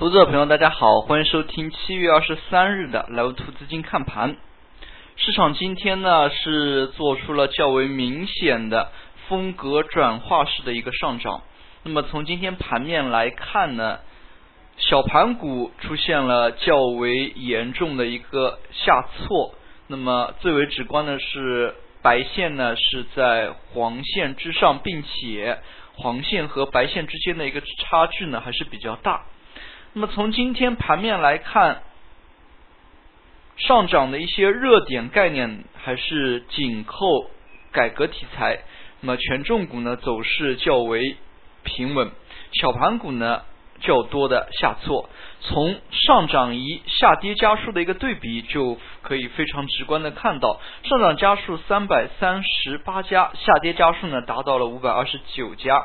投资者朋友，大家好，欢迎收听七月二十三日的莱文图资金看盘。市场今天呢是做出了较为明显的风格转化式的一个上涨。那么从今天盘面来看呢，小盘股出现了较为严重的一个下挫。那么最为直观的是白线呢是在黄线之上，并且黄线和白线之间的一个差距呢还是比较大。那么从今天盘面来看，上涨的一些热点概念还是紧扣改革题材。那么权重股呢走势较为平稳，小盘股呢较多的下挫。从上涨与下跌家数的一个对比，就可以非常直观的看到，上涨家数三百三十八家，下跌家数呢达到了五百二十九家。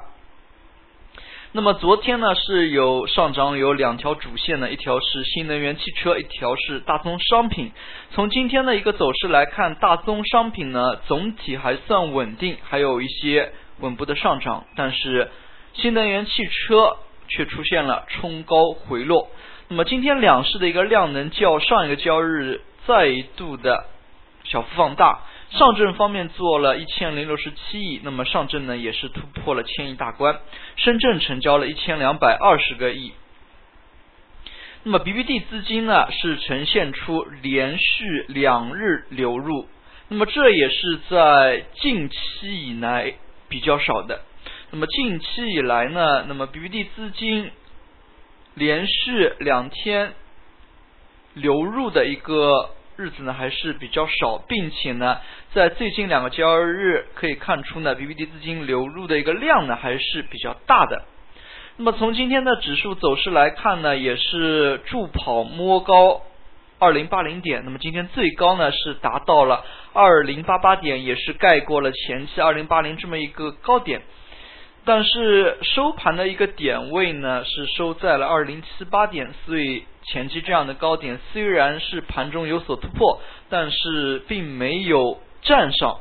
那么昨天呢是有上涨有两条主线呢，一条是新能源汽车，一条是大宗商品。从今天的一个走势来看，大宗商品呢总体还算稳定，还有一些稳步的上涨，但是新能源汽车却出现了冲高回落。那么今天两市的一个量能较上一个交易日再度的小幅放大。上证方面做了一千零六十七亿，那么上证呢也是突破了千亿大关，深圳成交了一千两百二十个亿。那么 BBD 资金呢是呈现出连续两日流入，那么这也是在近期以来比较少的。那么近期以来呢，那么 BBD 资金连续两天流入的一个。日子呢还是比较少，并且呢，在最近两个交易日可以看出呢，BBD 资金流入的一个量呢还是比较大的。那么从今天的指数走势来看呢，也是助跑摸高二零八零点。那么今天最高呢是达到了二零八八点，也是盖过了前期二零八零这么一个高点。但是收盘的一个点位呢是收在了二零七八点，所以。前期这样的高点虽然是盘中有所突破，但是并没有站上。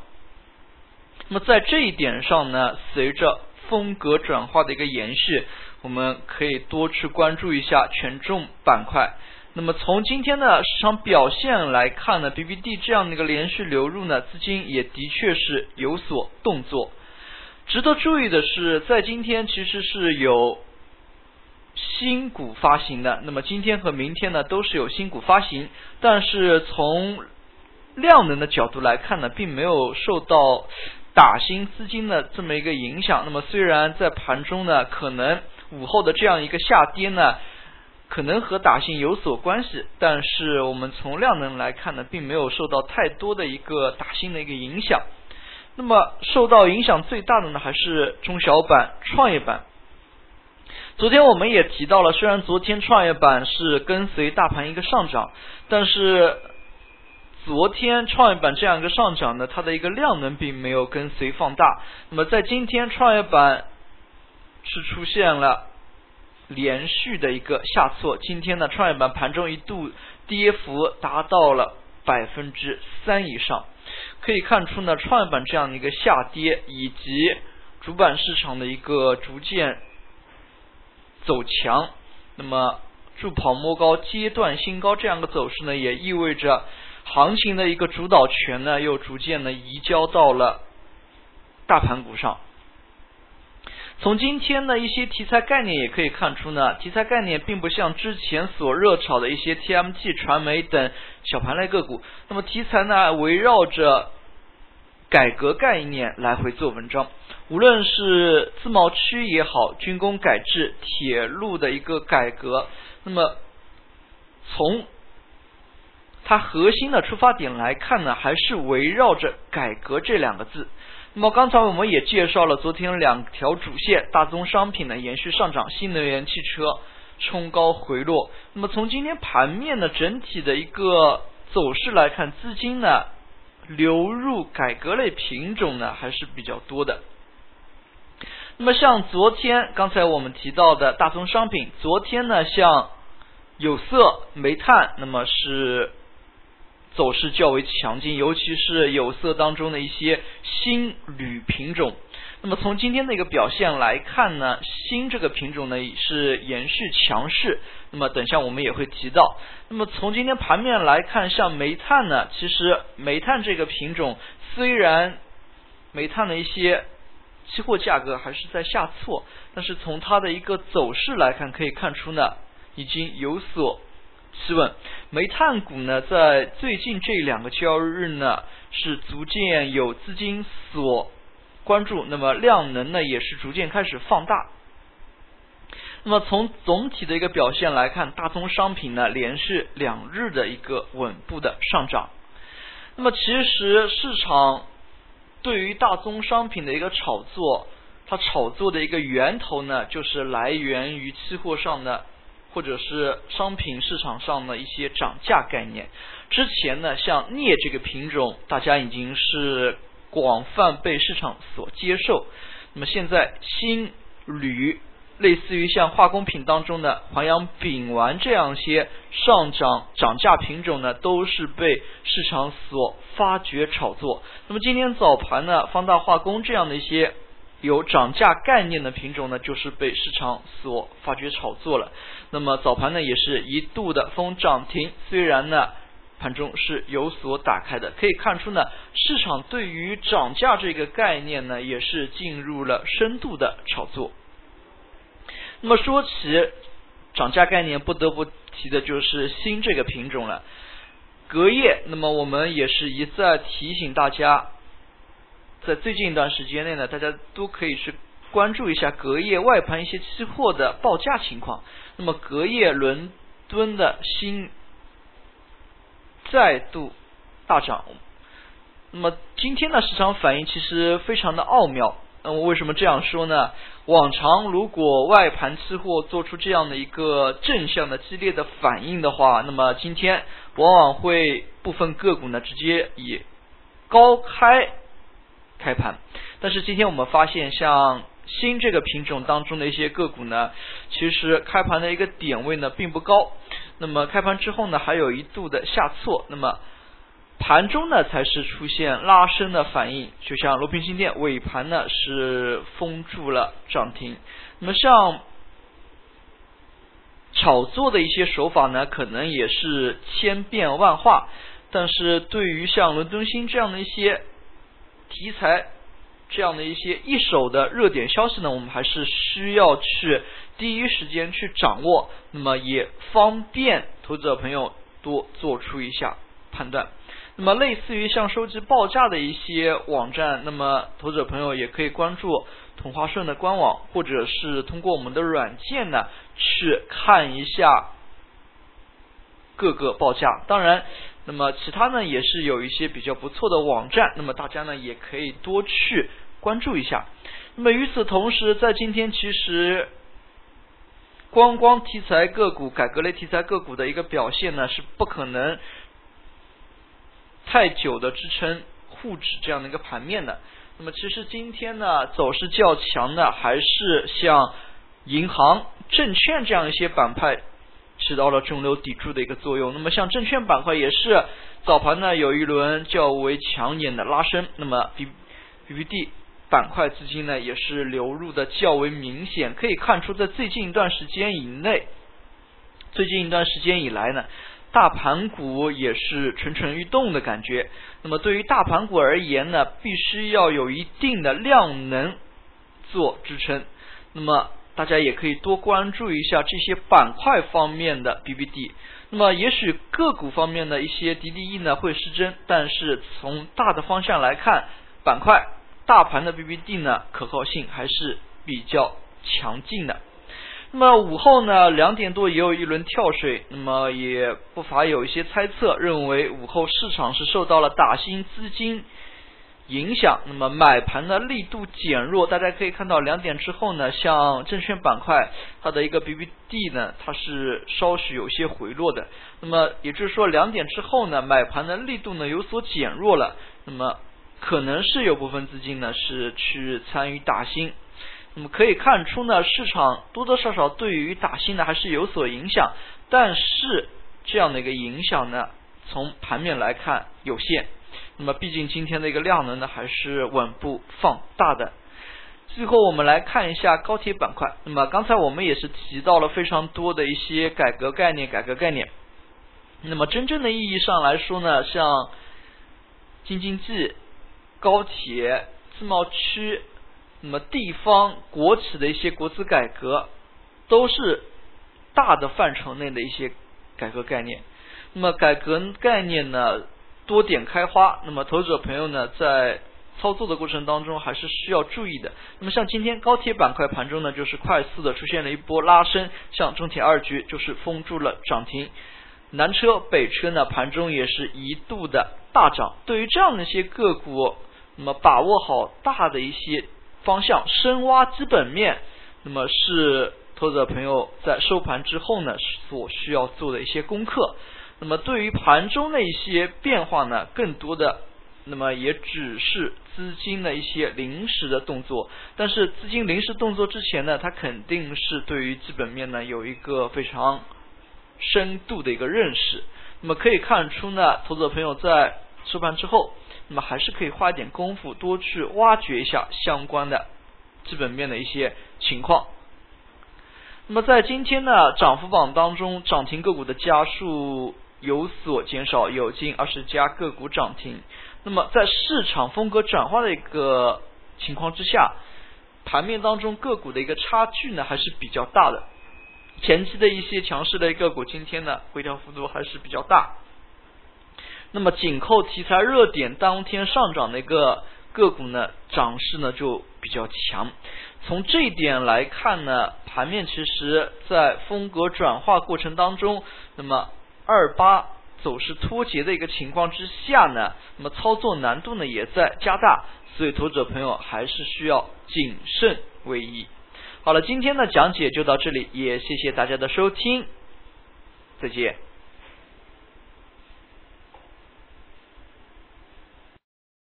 那么在这一点上呢，随着风格转化的一个延续，我们可以多去关注一下权重板块。那么从今天的市场表现来看呢，BBD 这样的一个连续流入呢，资金也的确是有所动作。值得注意的是，在今天其实是有。新股发行的，那么今天和明天呢都是有新股发行，但是从量能的角度来看呢，并没有受到打新资金的这么一个影响。那么虽然在盘中呢，可能午后的这样一个下跌呢，可能和打新有所关系，但是我们从量能来看呢，并没有受到太多的一个打新的一个影响。那么受到影响最大的呢，还是中小板、创业板。昨天我们也提到了，虽然昨天创业板是跟随大盘一个上涨，但是昨天创业板这样一个上涨呢，它的一个量能并没有跟随放大。那么在今天创业板是出现了连续的一个下挫，今天呢创业板盘中一度跌幅达到了百分之三以上，可以看出呢创业板这样的一个下跌以及主板市场的一个逐渐。走强，那么助跑摸高阶段新高这样的走势呢，也意味着行情的一个主导权呢，又逐渐的移交到了大盘股上。从今天的一些题材概念也可以看出呢，题材概念并不像之前所热炒的一些 TMT 传媒等小盘类个股，那么题材呢围绕着改革概念来回做文章。无论是自贸区也好，军工改制、铁路的一个改革，那么从它核心的出发点来看呢，还是围绕着改革这两个字。那么刚才我们也介绍了昨天两条主线，大宗商品呢延续上涨，新能源汽车冲高回落。那么从今天盘面的整体的一个走势来看，资金呢流入改革类品种呢还是比较多的。那么像昨天刚才我们提到的大宗商品，昨天呢像有色、煤炭，那么是走势较为强劲，尤其是有色当中的一些新铝品种。那么从今天的一个表现来看呢，锌这个品种呢是延续强势。那么等下我们也会提到。那么从今天盘面来看，像煤炭呢，其实煤炭这个品种虽然煤炭的一些期货价格还是在下挫，但是从它的一个走势来看，可以看出呢已经有所企稳。煤炭股呢在最近这两个交易日呢是逐渐有资金所关注，那么量能呢也是逐渐开始放大。那么从总体的一个表现来看，大宗商品呢连续两日的一个稳步的上涨。那么其实市场对于大宗商品的一个炒作，它炒作的一个源头呢，就是来源于期货上的或者是商品市场上的一些涨价概念。之前呢，像镍这个品种，大家已经是广泛被市场所接受。那么现在锌、铝。类似于像化工品当中的环氧丙烷这样一些上涨涨价品种呢，都是被市场所发掘炒作。那么今天早盘呢，方大化工这样的一些有涨价概念的品种呢，就是被市场所发掘炒作了。那么早盘呢，也是一度的封涨停，虽然呢盘中是有所打开的，可以看出呢，市场对于涨价这个概念呢，也是进入了深度的炒作。那么说起涨价概念，不得不提的就是锌这个品种了。隔夜，那么我们也是一再提醒大家，在最近一段时间内呢，大家都可以去关注一下隔夜外盘一些期货的报价情况。那么隔夜伦敦的新再度大涨。那么今天的市场反应其实非常的奥妙。那么为什么这样说呢？往常如果外盘期货做出这样的一个正向的激烈的反应的话，那么今天往往会部分个股呢直接以高开开盘。但是今天我们发现，像锌这个品种当中的一些个股呢，其实开盘的一个点位呢并不高。那么开盘之后呢，还有一度的下挫。那么盘中呢才是出现拉升的反应，就像罗平新店尾盘呢是封住了涨停。那么像炒作的一些手法呢，可能也是千变万化。但是对于像伦敦新这样的一些题材，这样的一些一手的热点消息呢，我们还是需要去第一时间去掌握，那么也方便投资者朋友多做出一下判断。那么，类似于像收集报价的一些网站，那么投资者朋友也可以关注同花顺的官网，或者是通过我们的软件呢去看一下各个报价。当然，那么其他呢也是有一些比较不错的网站，那么大家呢也可以多去关注一下。那么与此同时，在今天其实光光题材个股、改革类题材个股的一个表现呢是不可能。太久的支撑沪指这样的一个盘面的，那么其实今天呢走势较强的还是像银行、证券这样一些板块起到了中流砥柱的一个作用。那么像证券板块也是早盘呢有一轮较为抢眼的拉升，那么 B B B D 板块资金呢也是流入的较为明显，可以看出在最近一段时间以内，最近一段时间以来呢。大盘股也是蠢蠢欲动的感觉。那么对于大盘股而言呢，必须要有一定的量能做支撑。那么大家也可以多关注一下这些板块方面的 BBD。那么也许个股方面的一些 DDE 呢会失真，但是从大的方向来看，板块大盘的 BBD 呢可靠性还是比较强劲的。那么午后呢，两点多也有一轮跳水，那么也不乏有一些猜测，认为午后市场是受到了打新资金影响，那么买盘的力度减弱。大家可以看到，两点之后呢，像证券板块它的一个 BBD 呢，它是稍许有些回落的。那么也就是说，两点之后呢，买盘的力度呢有所减弱了，那么可能是有部分资金呢是去参与打新。那么可以看出呢，市场多多少少对于打新呢还是有所影响，但是这样的一个影响呢，从盘面来看有限。那么毕竟今天的一个量能呢还是稳步放大的。最后我们来看一下高铁板块。那么刚才我们也是提到了非常多的一些改革概念，改革概念。那么真正的意义上来说呢，像京津冀、高铁、自贸区，那么地方国企的一些国资改革，都是大的范畴内的一些改革概念。那么改革概念呢，多点开花。那么投资者朋友呢，在操作的过程当中还是需要注意的。那么像今天高铁板块盘中呢，就是快速的出现了一波拉升，像中铁二局就是封住了涨停，南车、北车呢盘中也是一度的大涨。对于这样的一些个股，那么把握好大的一些方向，深挖基本面，那么是投资者朋友在收盘之后呢所需要做的一些功课。那么对于盘中的一些变化呢，更多的。那么也只是资金的一些临时的动作，但是资金临时动作之前呢，它肯定是对于基本面呢有一个非常深度的一个认识。那么可以看出呢，投资者朋友在收盘之后，那么还是可以花一点功夫多去挖掘一下相关的基本面的一些情况。那么在今天呢，涨幅榜当中，涨停个股的家数有所减少，有近二十家个股涨停。那么在市场风格转化的一个情况之下，盘面当中个股的一个差距呢还是比较大的。前期的一些强势的个股，今天呢回调幅度还是比较大。那么紧扣题材热点当天上涨的一个个股呢，涨势呢就比较强。从这一点来看呢，盘面其实在风格转化过程当中，那么二八。走势脱节的一个情况之下呢，那么操作难度呢也在加大，所以投资者朋友还是需要谨慎为宜。好了，今天的讲解就到这里，也谢谢大家的收听，再见。